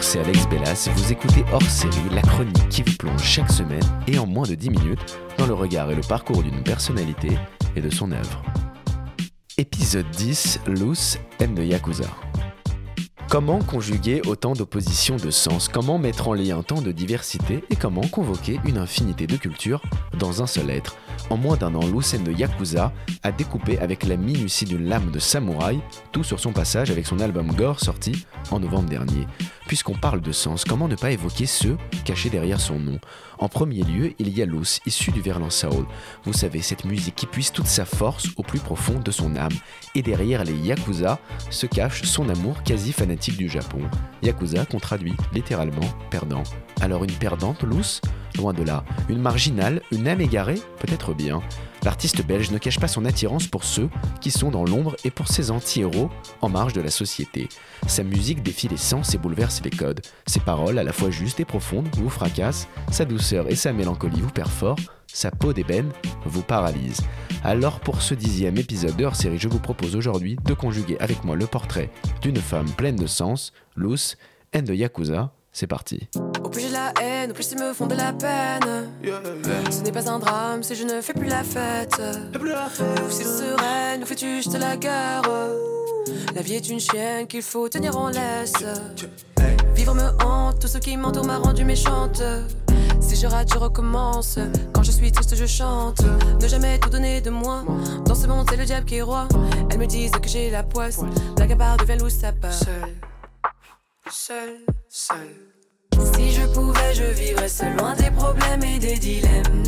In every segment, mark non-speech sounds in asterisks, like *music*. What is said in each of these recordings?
C'est Alex Bellas. Vous écoutez hors série la chronique qui vous plonge chaque semaine et en moins de 10 minutes dans le regard et le parcours d'une personnalité et de son œuvre. Épisode 10 Loose and the Yakuza. Comment conjuguer autant d'oppositions de sens? Comment mettre en lien tant de diversité? Et comment convoquer une infinité de cultures dans un seul être? En moins d'un an, Lucen de Yakuza a découpé avec la minutie d'une lame de samouraï tout sur son passage avec son album Gore sorti en novembre dernier. Puisqu'on parle de sens, comment ne pas évoquer ceux cachés derrière son nom? En premier lieu, il y a Luz, issu du Verlan Soul. Vous savez, cette musique qui puise toute sa force au plus profond de son âme. Et derrière les Yakuza se cache son amour quasi fanatique du Japon. Yakuza qu'on traduit littéralement perdant. Alors une perdante, Luz Loin de là. Une marginale, une âme égarée Peut-être bien. L'artiste belge ne cache pas son attirance pour ceux qui sont dans l'ombre et pour ses anti-héros en marge de la société. Sa musique défie les sens et bouleverse les codes. Ses paroles, à la fois justes et profondes, vous fracassent. Sa douceur et sa mélancolie vous perforent. Sa peau d'ébène vous paralyse. Alors pour ce dixième épisode de hors série, je vous propose aujourd'hui de conjuguer avec moi le portrait d'une femme pleine de sens, Luce, and de Yakuza. C'est parti. Au plus j'ai la haine, au plus ils me font de la peine. Ce n'est pas un drame si je ne fais plus la fête. Ou si sereine, ou fais-tu juste la guerre? La vie est une chienne qu'il faut tenir en laisse. Vivre me hante, tout ce qui m'entoure m'a rendu méchante. Si je rate, je recommence. Quand je suis triste, je chante. Ne jamais tout donner de moi. Dans ce monde, c'est le diable qui est roi. Elles me disent que j'ai la poisse. La gabarre devient loup, ça part. Seul, seul, Si je pouvais, je vivrais des problèmes et des dilemmes.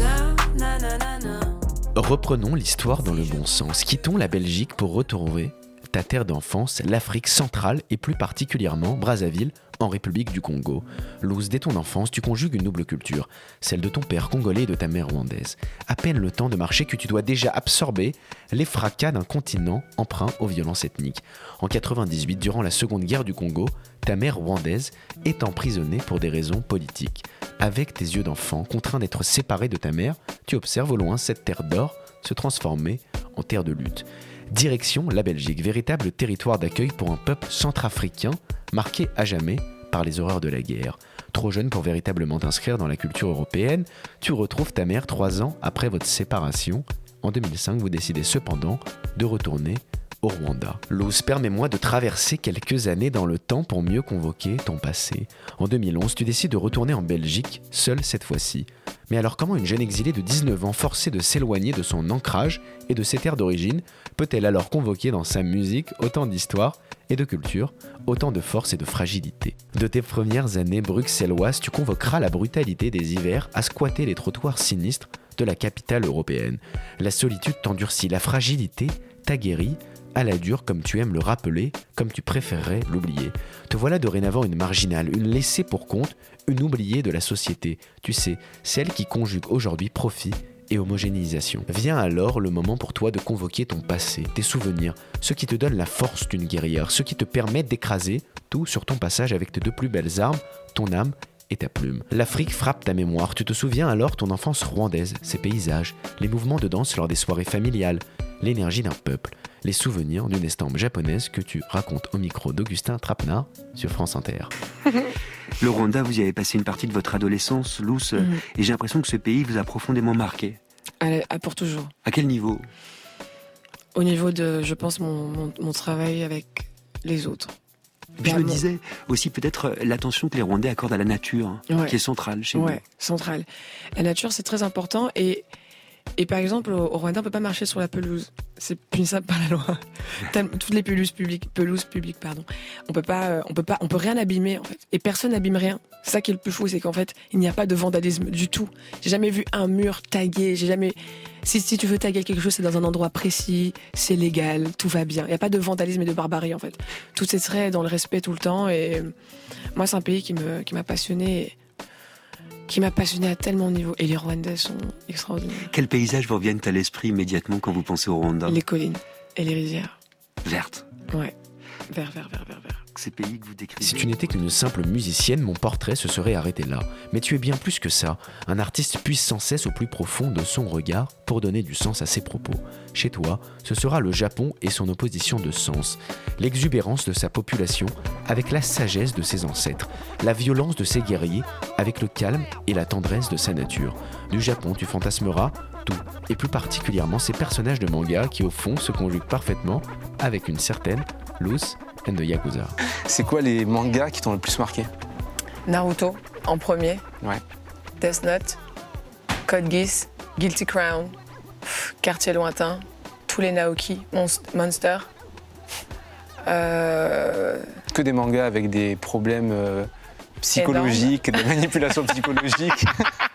Reprenons l'histoire dans le bon sens. Quittons la Belgique pour retrouver ta terre d'enfance, l'Afrique centrale et plus particulièrement Brazzaville, en République du Congo. Luz, dès ton enfance, tu conjugues une double culture, celle de ton père congolais et de ta mère rwandaise. À peine le temps de marcher que tu dois déjà absorber les fracas d'un continent emprunt aux violences ethniques. En 98, durant la Seconde Guerre du Congo, ta mère rwandaise est emprisonnée pour des raisons politiques. Avec tes yeux d'enfant, contraint d'être séparé de ta mère, tu observes au loin cette terre d'or se transformer en terre de lutte. Direction la Belgique, véritable territoire d'accueil pour un peuple centrafricain marqué à jamais par les horreurs de la guerre. Trop jeune pour véritablement t'inscrire dans la culture européenne, tu retrouves ta mère trois ans après votre séparation. En 2005, vous décidez cependant de retourner au Rwanda. Luz, permets-moi de traverser quelques années dans le temps pour mieux convoquer ton passé. En 2011, tu décides de retourner en Belgique, seule cette fois-ci. Mais alors comment une jeune exilée de 19 ans, forcée de s'éloigner de son ancrage et de ses terres d'origine, peut-elle alors convoquer dans sa musique autant d'histoire et de culture, autant de force et de fragilité? De tes premières années bruxelloises, tu convoqueras la brutalité des hivers à squatter les trottoirs sinistres de la capitale européenne. La solitude t'endurcit, la fragilité t'a guéri, à la dure comme tu aimes le rappeler, comme tu préférerais l'oublier. Te voilà dorénavant une marginale, une laissée pour compte, une oubliée de la société. Tu sais, celle qui conjugue aujourd'hui profit et homogénéisation. Vient alors le moment pour toi de convoquer ton passé, tes souvenirs, ce qui te donne la force d'une guerrière, ce qui te permet d'écraser tout sur ton passage avec tes deux plus belles armes, ton âme et ta plume. L'Afrique frappe ta mémoire, tu te souviens alors ton enfance rwandaise, ses paysages, les mouvements de danse lors des soirées familiales, l'énergie d'un peuple les souvenirs d'une estampe japonaise que tu racontes au micro d'Augustin Trapenard sur France Inter. *laughs* Le Rwanda, vous y avez passé une partie de votre adolescence, Luce, mhm. et j'ai l'impression que ce pays vous a profondément marqué. pour toujours. À quel niveau? Au niveau de, je pense, mon, travail avec les autres. je me disais aussi peut-être l'attention que les Rwandais accordent à la nature, qui est centrale chez ouais, centrale. La nature, c'est très important et et par exemple, au, Rwanda, on peut pas marcher sur la pelouse. C'est punissable par la loi. *laughs* Toutes les pelouses publiques, pelouses publiques, pardon. On peut pas, euh, on peut pas, on peut rien abîmer en fait. Et personne n'abîme rien. C'est ça qui est le plus fou, c'est qu'en fait, il n'y a pas de vandalisme du tout. J'ai jamais vu un mur tagué. J'ai jamais. Si, si tu veux taguer quelque chose, c'est dans un endroit précis, c'est légal, tout va bien. Il n'y a pas de vandalisme et de barbarie en fait. Tout est très dans le respect tout le temps. Et moi, c'est un pays qui me, qui m'a passionné qui m'a passionné à tellement de niveaux. Et les Rwandais sont extraordinaires. Quels paysages vous reviennent à l'esprit immédiatement quand vous pensez au Rwanda? Les collines et les rizières. Vertes Ouais. Vert, vert, vert, vert. Si tu n'étais qu'une simple musicienne, mon portrait se serait arrêté là. Mais tu es bien plus que ça. Un artiste puise sans cesse au plus profond de son regard pour donner du sens à ses propos. Chez toi, ce sera le Japon et son opposition de sens, l'exubérance de sa population avec la sagesse de ses ancêtres, la violence de ses guerriers avec le calme et la tendresse de sa nature. Du Japon, tu fantasmeras tout, et plus particulièrement ces personnages de manga qui au fond se conjuguent parfaitement avec une certaine loose and the Yakuza. C'est quoi les mangas qui t'ont le plus marqué? Naruto en premier. Ouais. Death Note, Code Geass, Guilty Crown, pff, Quartier Lointain, tous les Naoki, Monst- Monster. Euh, Que des mangas avec des problèmes euh, psychologiques, des manipulations psychologiques, *laughs*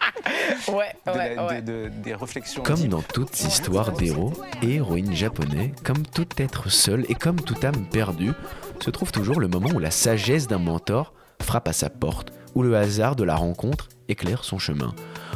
Ouais, de ouais, la- ouais. de- de- des réflexions. Comme dans toute histoire d'héros et héroïnes japonais, comme tout être seul et comme toute âme perdue, se trouve toujours le moment où la sagesse d'un mentor frappe à sa porte, où le hasard de la rencontre éclaire son chemin.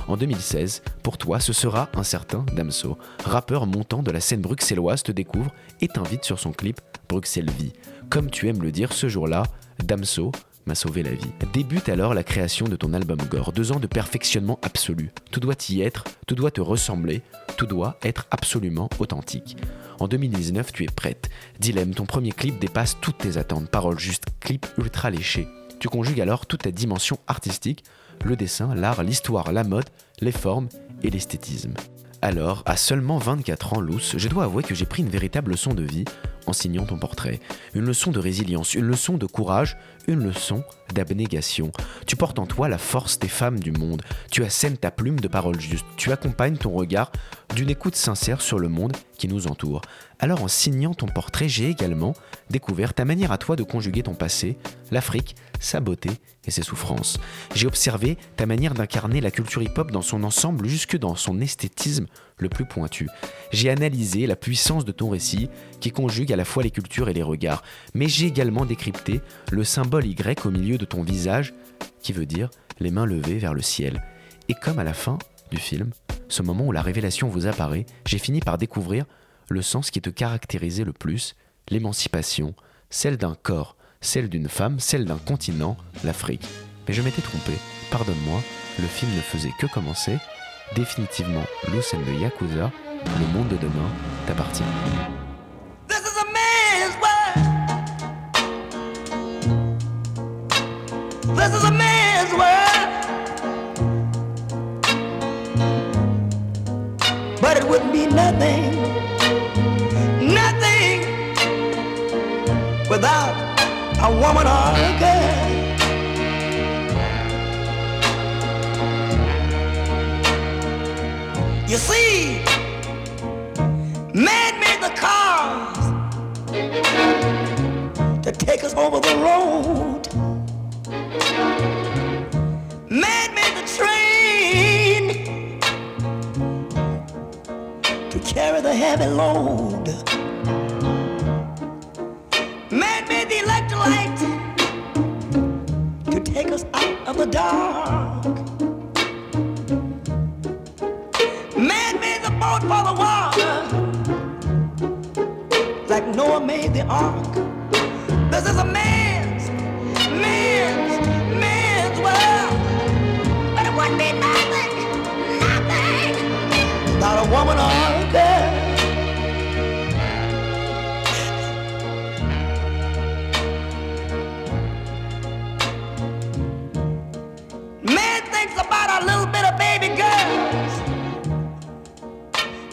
En 2016, pour toi, ce sera un certain Damso, rappeur montant de la scène bruxelloise te découvre et t'invite sur son clip Bruxelles Vie. Comme tu aimes le dire ce jour-là, Damso m'a sauvé la vie. Débute alors la création de ton album Gore, deux ans de perfectionnement absolu. Tout doit y être, tout doit te ressembler, tout doit être absolument authentique. En 2019, tu es prête. Dilemme, ton premier clip dépasse toutes tes attentes. Paroles juste, clip ultra léché. Tu conjugues alors toute ta dimension artistique, le dessin, l'art, l'histoire, la mode, les formes et l'esthétisme. Alors, à seulement 24 ans, Luce, je dois avouer que j'ai pris une véritable leçon de vie en signant ton portrait. Une leçon de résilience, une leçon de courage, une leçon d'abnégation. Tu portes en toi la force des femmes du monde. Tu assènes ta plume de paroles justes. Tu accompagnes ton regard d'une écoute sincère sur le monde nous entoure. Alors en signant ton portrait, j'ai également découvert ta manière à toi de conjuguer ton passé, l'Afrique, sa beauté et ses souffrances. J'ai observé ta manière d'incarner la culture hip-hop dans son ensemble jusque dans son esthétisme le plus pointu. J'ai analysé la puissance de ton récit qui conjugue à la fois les cultures et les regards, mais j'ai également décrypté le symbole Y au milieu de ton visage qui veut dire les mains levées vers le ciel. Et comme à la fin du film, ce moment où la révélation vous apparaît, j'ai fini par découvrir le sens qui te caractérisait le plus, l'émancipation, celle d'un corps, celle d'une femme, celle d'un continent, l'Afrique. Mais je m'étais trompé, pardonne-moi, le film ne faisait que commencer. Définitivement, Lucen de Yakuza, le monde de demain t'appartient. Without a woman or a girl. You see, Man made the cars to take us over the road. Man made the train to carry the heavy load. The dark. Man made the boat for the water like Noah made the ark. This is a man's, man's, man's world. But it wouldn't be nothing, nothing without a woman or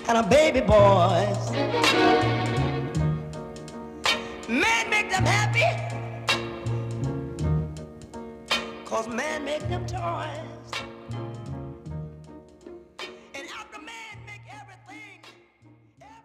and a baby boys. Man make them happy. Cause man make them toys.